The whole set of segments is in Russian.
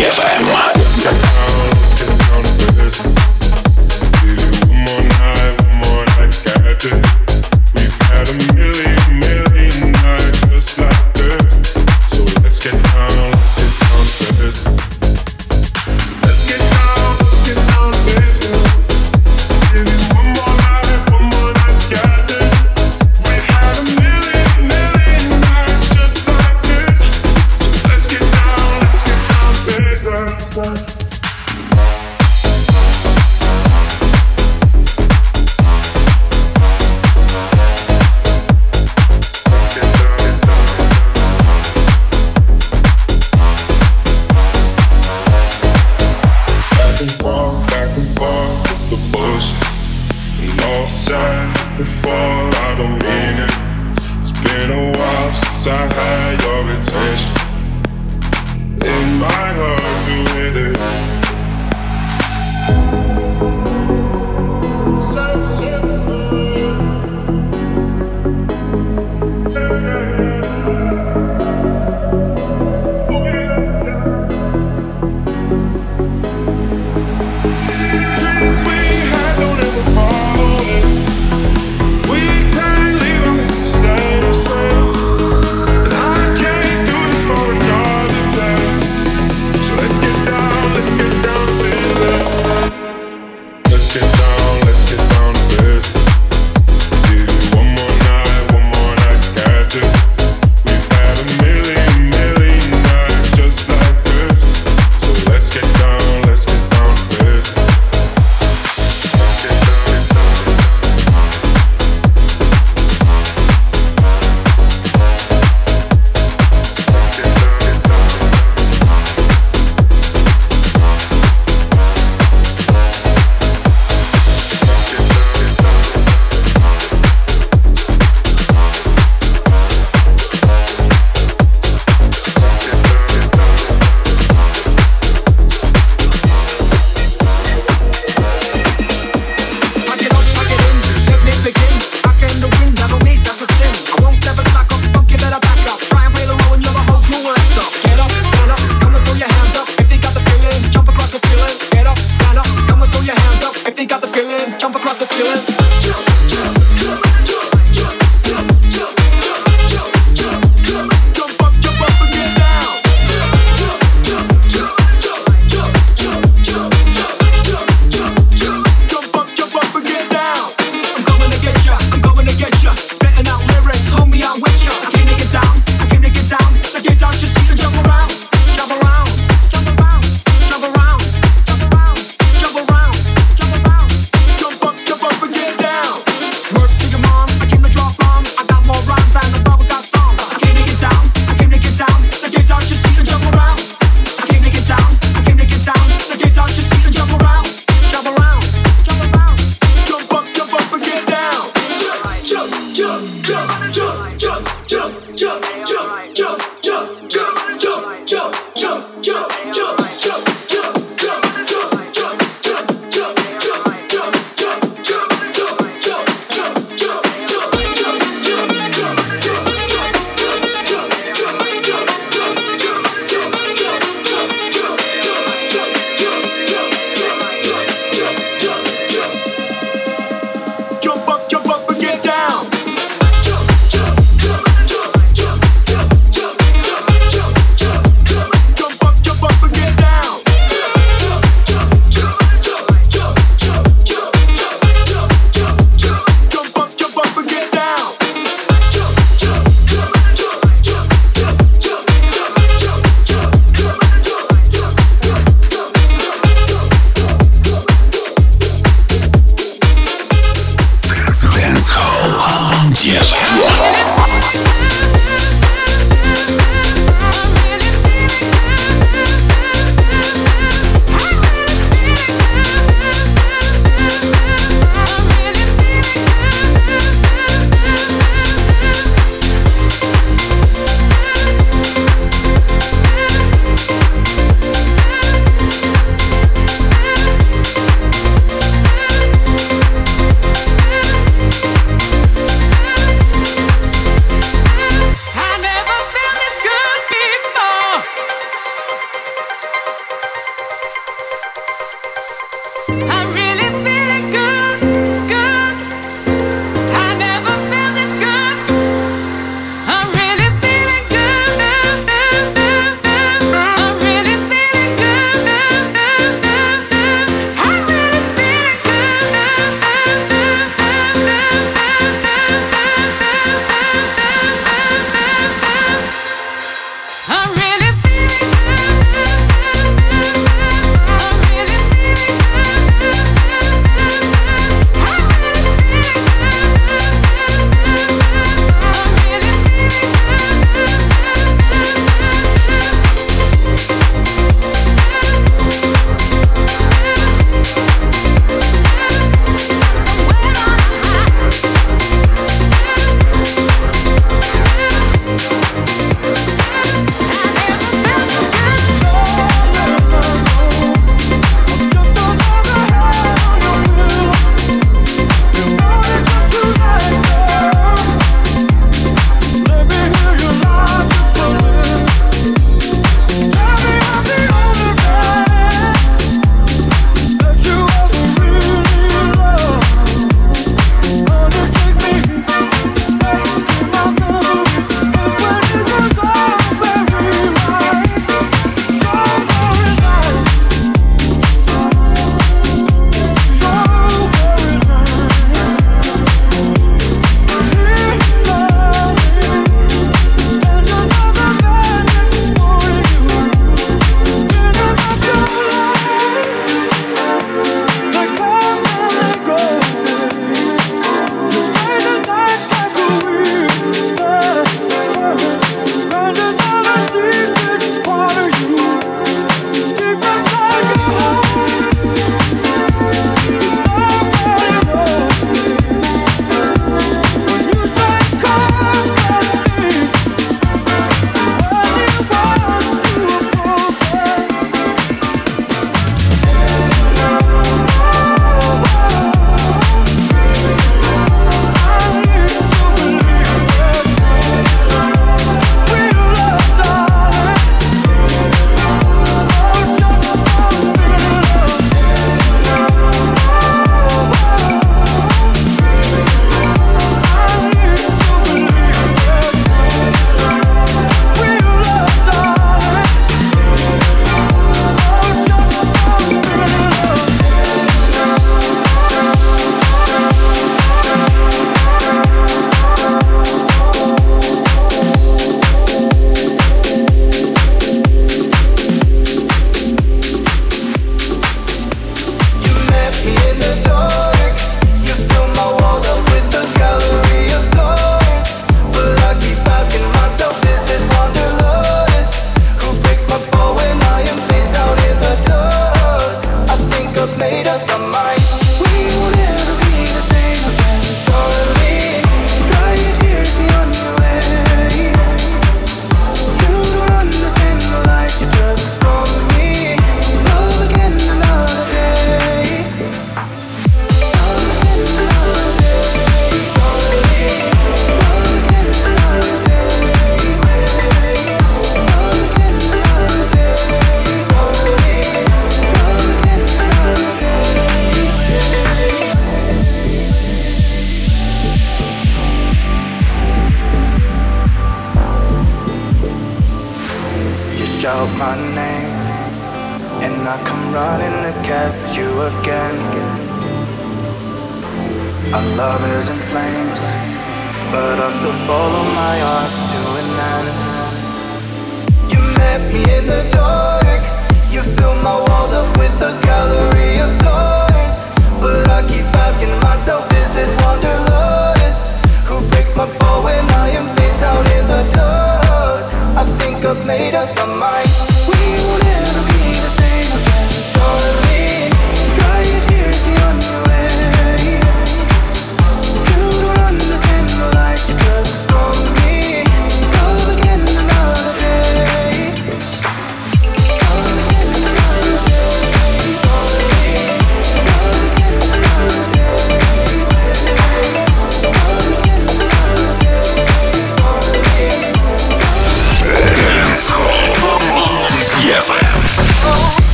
DFM.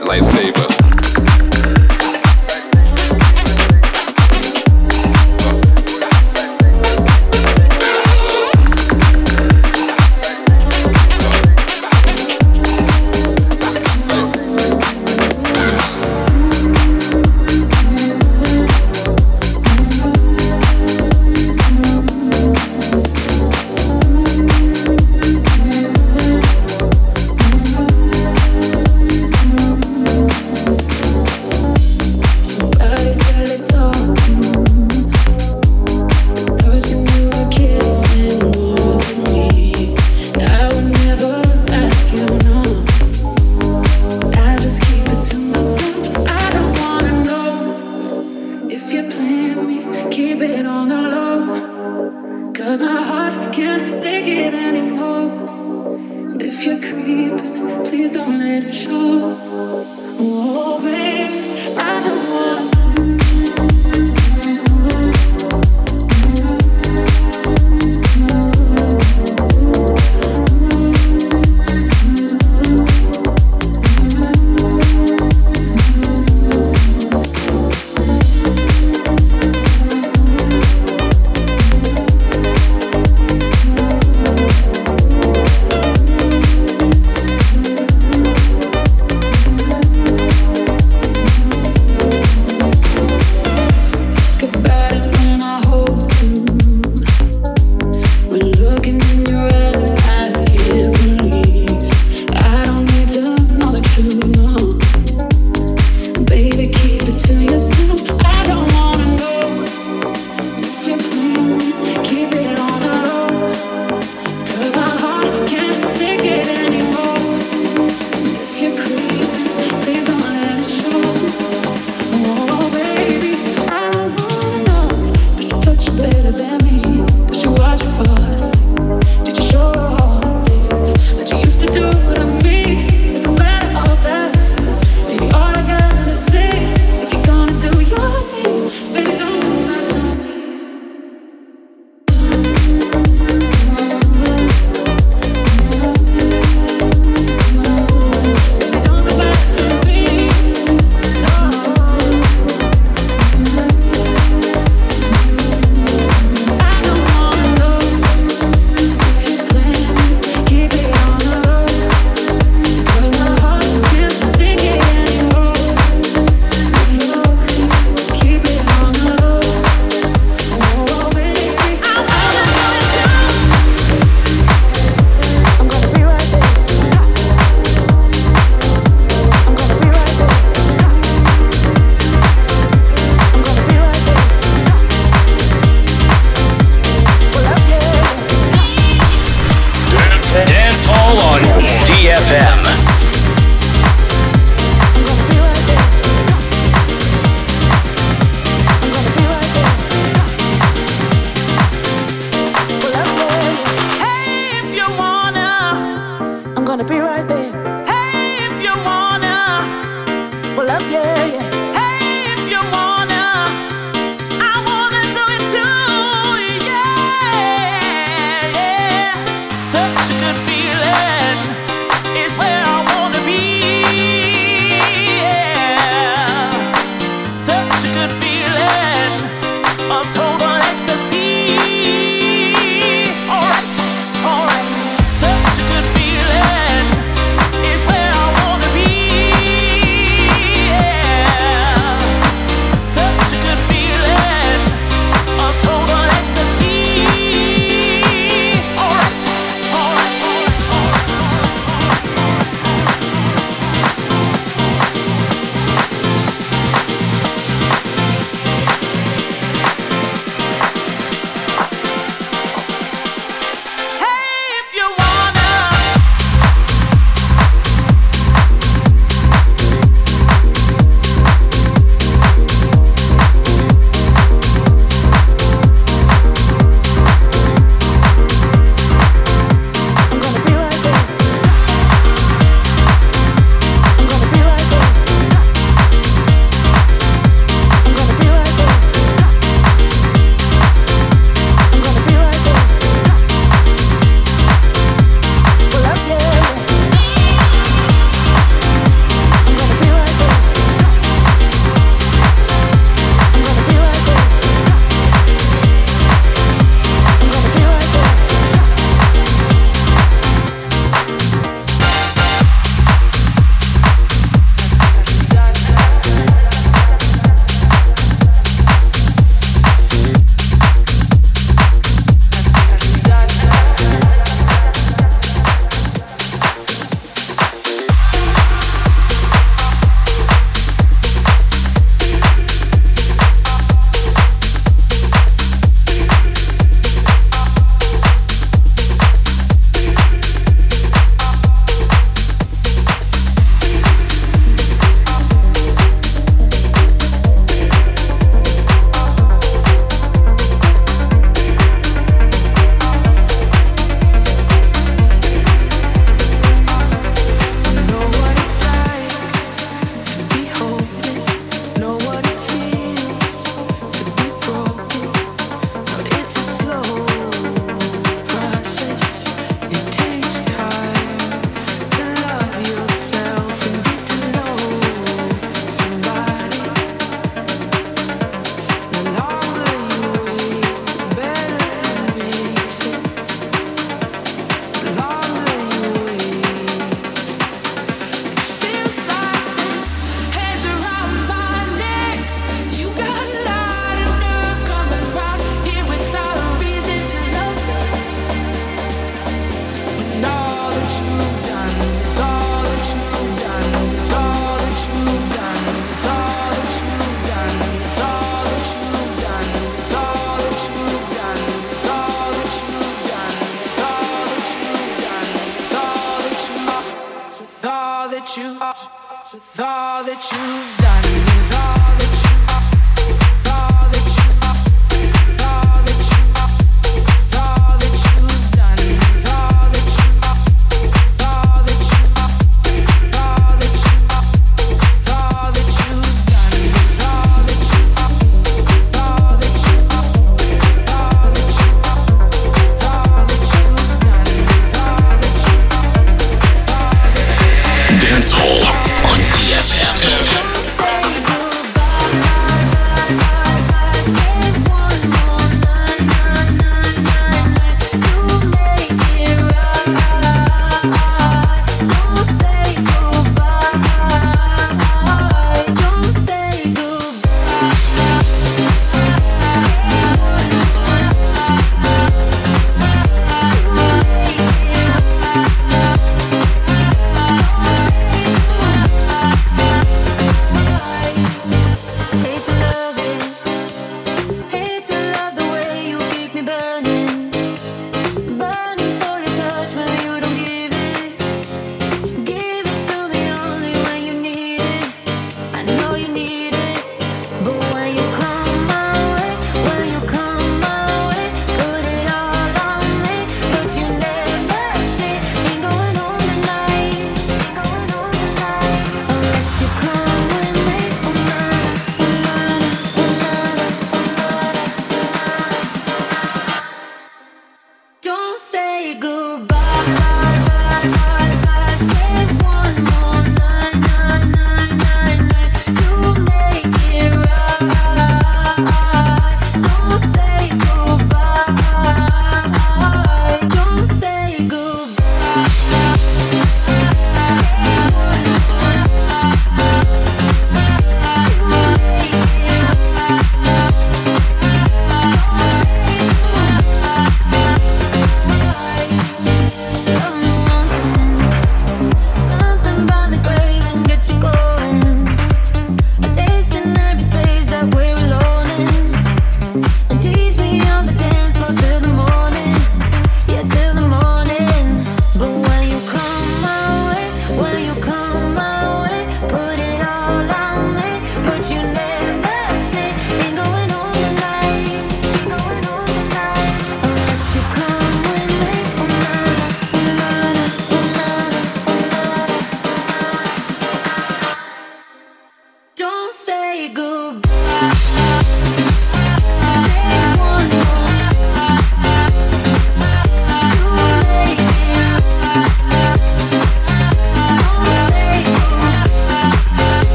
light, lightsaber.